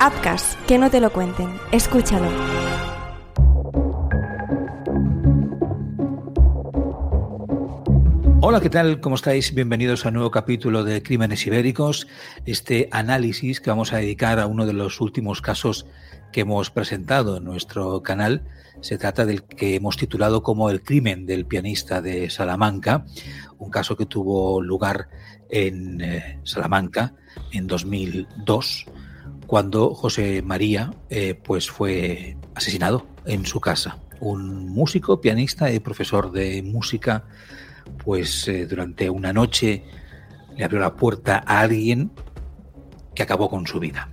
Apcas, que no te lo cuenten. Escúchalo. Hola, ¿qué tal? ¿Cómo estáis? Bienvenidos a un nuevo capítulo de Crímenes Ibéricos, este análisis que vamos a dedicar a uno de los últimos casos que hemos presentado en nuestro canal. Se trata del que hemos titulado como El crimen del pianista de Salamanca, un caso que tuvo lugar en eh, Salamanca en 2002, cuando José María eh, pues fue asesinado en su casa. Un músico, pianista y profesor de música pues eh, durante una noche le abrió la puerta a alguien que acabó con su vida.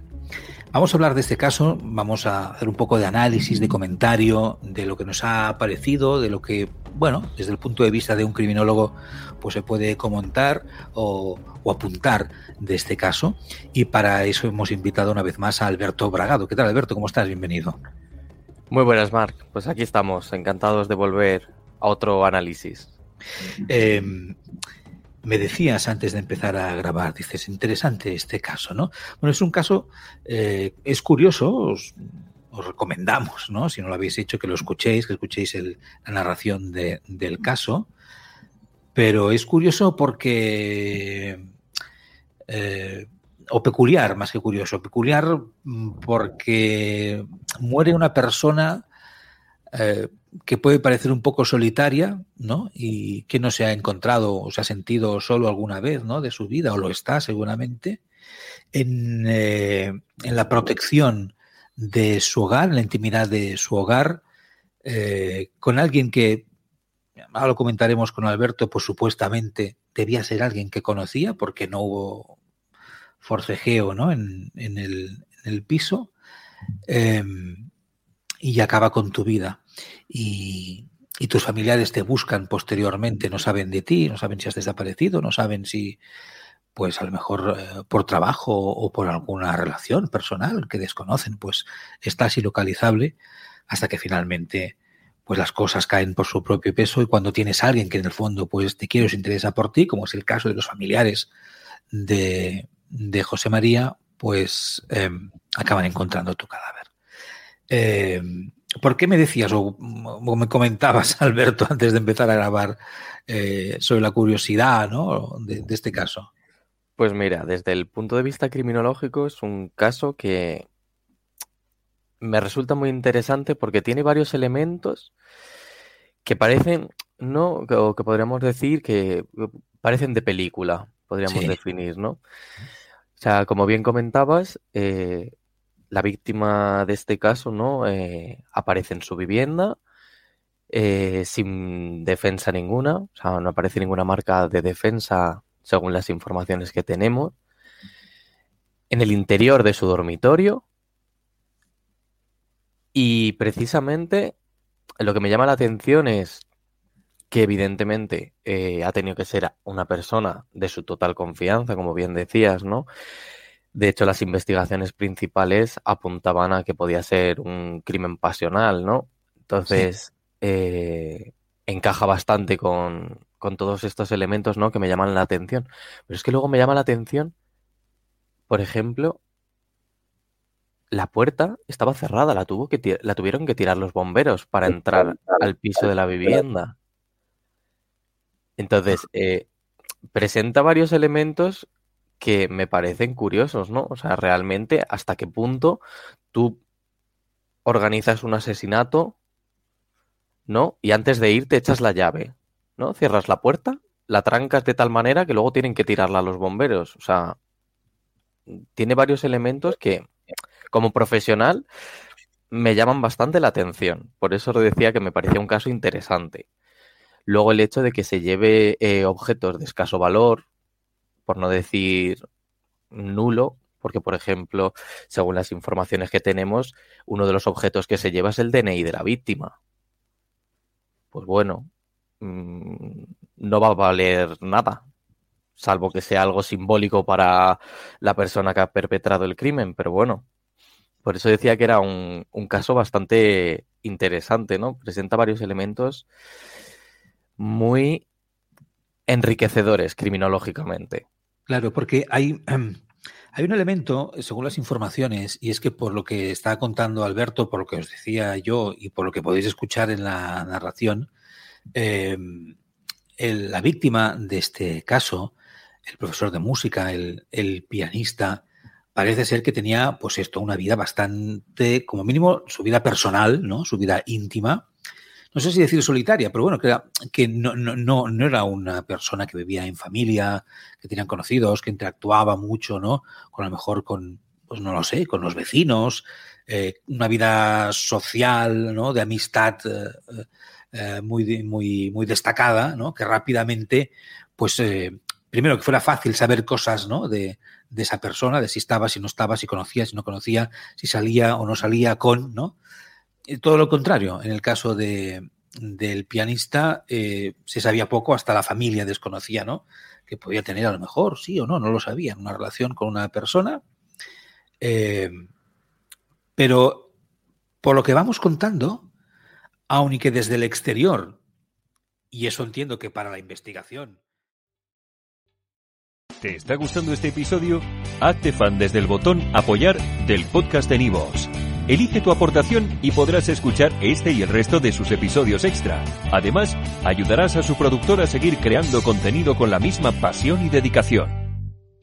Vamos a hablar de este caso, vamos a hacer un poco de análisis, de comentario de lo que nos ha parecido, de lo que, bueno, desde el punto de vista de un criminólogo, pues se puede comentar o, o apuntar de este caso. Y para eso hemos invitado una vez más a Alberto Bragado. ¿Qué tal, Alberto? ¿Cómo estás? Bienvenido. Muy buenas, Marc. Pues aquí estamos, encantados de volver a otro análisis. Eh, me decías antes de empezar a grabar, dices, interesante este caso, ¿no? Bueno, es un caso, eh, es curioso, os, os, recomendamos, ¿no? Si no lo habéis hecho, que lo escuchéis, que escuchéis la narración de, del caso, pero es curioso porque, eh, o peculiar, más que curioso, peculiar porque muere una persona eh, que puede parecer un poco solitaria, ¿no? Y que no se ha encontrado o se ha sentido solo alguna vez, ¿no? De su vida, o lo está seguramente, en, eh, en la protección de su hogar, la intimidad de su hogar, eh, con alguien que, ahora lo comentaremos con Alberto, pues supuestamente debía ser alguien que conocía, porque no hubo forcejeo, ¿no? En, en, el, piso. Eh, y acaba con tu vida. Y, y, tus familiares te buscan posteriormente, no saben de ti, no saben si has desaparecido, no saben si, pues a lo mejor eh, por trabajo o por alguna relación personal que desconocen, pues estás ilocalizable hasta que finalmente pues las cosas caen por su propio peso y cuando tienes a alguien que en el fondo pues te quiere o se interesa por ti, como es el caso de los familiares de, de José María, pues eh, acaban encontrando tu cadáver. Eh, ¿Por qué me decías o, me comentabas, Alberto, antes de empezar a grabar eh, sobre la curiosidad ¿no? de, este caso? Pues mira, desde el punto de vista criminológico es un caso que me resulta muy interesante porque tiene varios elementos que parecen, ¿no? O que podríamos decir que parecen de película, podríamos sí. definir, ¿no? O sea, como bien comentabas, eh, la víctima de este caso no eh, aparece en su vivienda eh, sin defensa ninguna, o sea, no aparece ninguna marca de defensa según las informaciones que tenemos. En el interior de su dormitorio. Y precisamente lo que me llama la atención es que evidentemente eh, ha tenido que ser una persona de su total confianza, como bien decías, ¿no? De hecho, las investigaciones principales apuntaban a que podía ser un crimen pasional, ¿no? Entonces, sí. eh, encaja bastante con, con, todos estos elementos, ¿no? Que me llaman la atención. Pero es que luego me llama la atención, por ejemplo, la puerta estaba cerrada, la, tuvo que la tuvieron que tirar los bomberos para entrar al piso de la vivienda. Entonces, eh, presenta varios elementos que me parecen curiosos, ¿no? O sea, realmente hasta qué punto tú organizas un asesinato, ¿no? Y antes de ir te echas la llave, ¿no? Cierras la puerta, la trancas de tal manera que luego tienen que tirarla a los bomberos. O sea, tiene varios elementos que, como profesional, me llaman bastante la atención. Por eso os decía que me parecía un caso interesante. Luego el hecho de que se lleve eh, objetos de escaso valor, por no decir nulo, porque por ejemplo, según las informaciones que tenemos, uno de los objetos que se lleva es el DNI de la víctima. Pues bueno, mmm, no va a valer nada, salvo que sea algo simbólico para la persona que ha perpetrado el crimen, pero bueno, por eso decía que era un, un caso bastante interesante, ¿no? Presenta varios elementos muy enriquecedores criminológicamente. Claro, porque hay, Hay un elemento, según las informaciones, y es que por lo que está contando Alberto, por lo que os decía yo y por lo que podéis escuchar en la narración, eh, la víctima de este caso, el profesor de música, el, pianista, parece ser que tenía, pues esto, una vida bastante, como mínimo, su vida personal, ¿no? Su vida íntima, no sé si decir solitaria, pero bueno, que, que no, no, no, era una persona que vivía en familia, que tenían conocidos, que interactuaba mucho, ¿no? Con a lo mejor con, pues no lo sé, con los vecinos, eh, una vida social, ¿no? De amistad eh, eh, muy, muy, muy destacada, ¿no? Que rápidamente, pues, primero que fuera fácil saber cosas, ¿no? De, de esa persona, de si estaba, si no estaba, si conocía, si no conocía, si salía o no salía con, ¿no? todo lo contrario, en el caso de, del pianista eh, se sabía poco, hasta la familia desconocía, ¿no? Que podía tener a lo mejor, sí o no, no lo sabían, una relación con una persona. Eh, pero por lo que vamos contando, aunque desde el exterior, y eso entiendo que para la investigación. ¿Te está gustando este episodio? Hazte fan desde el botón apoyar del podcast de Nivos. Elige tu aportación y podrás escuchar este y el resto de sus episodios extra. Además, ayudarás a su productor a seguir creando contenido con la misma pasión y dedicación.